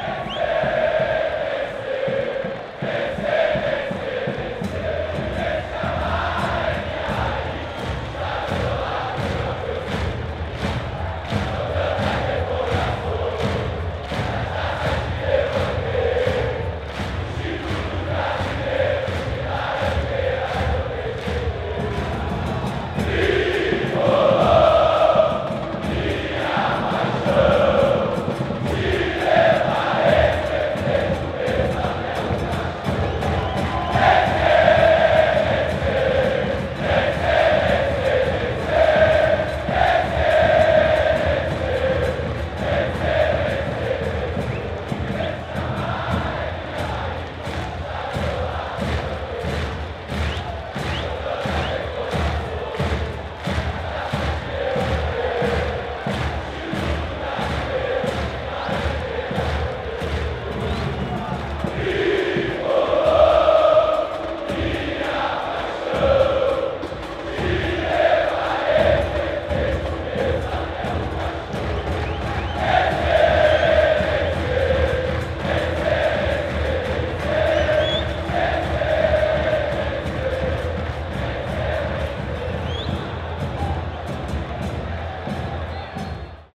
Hey!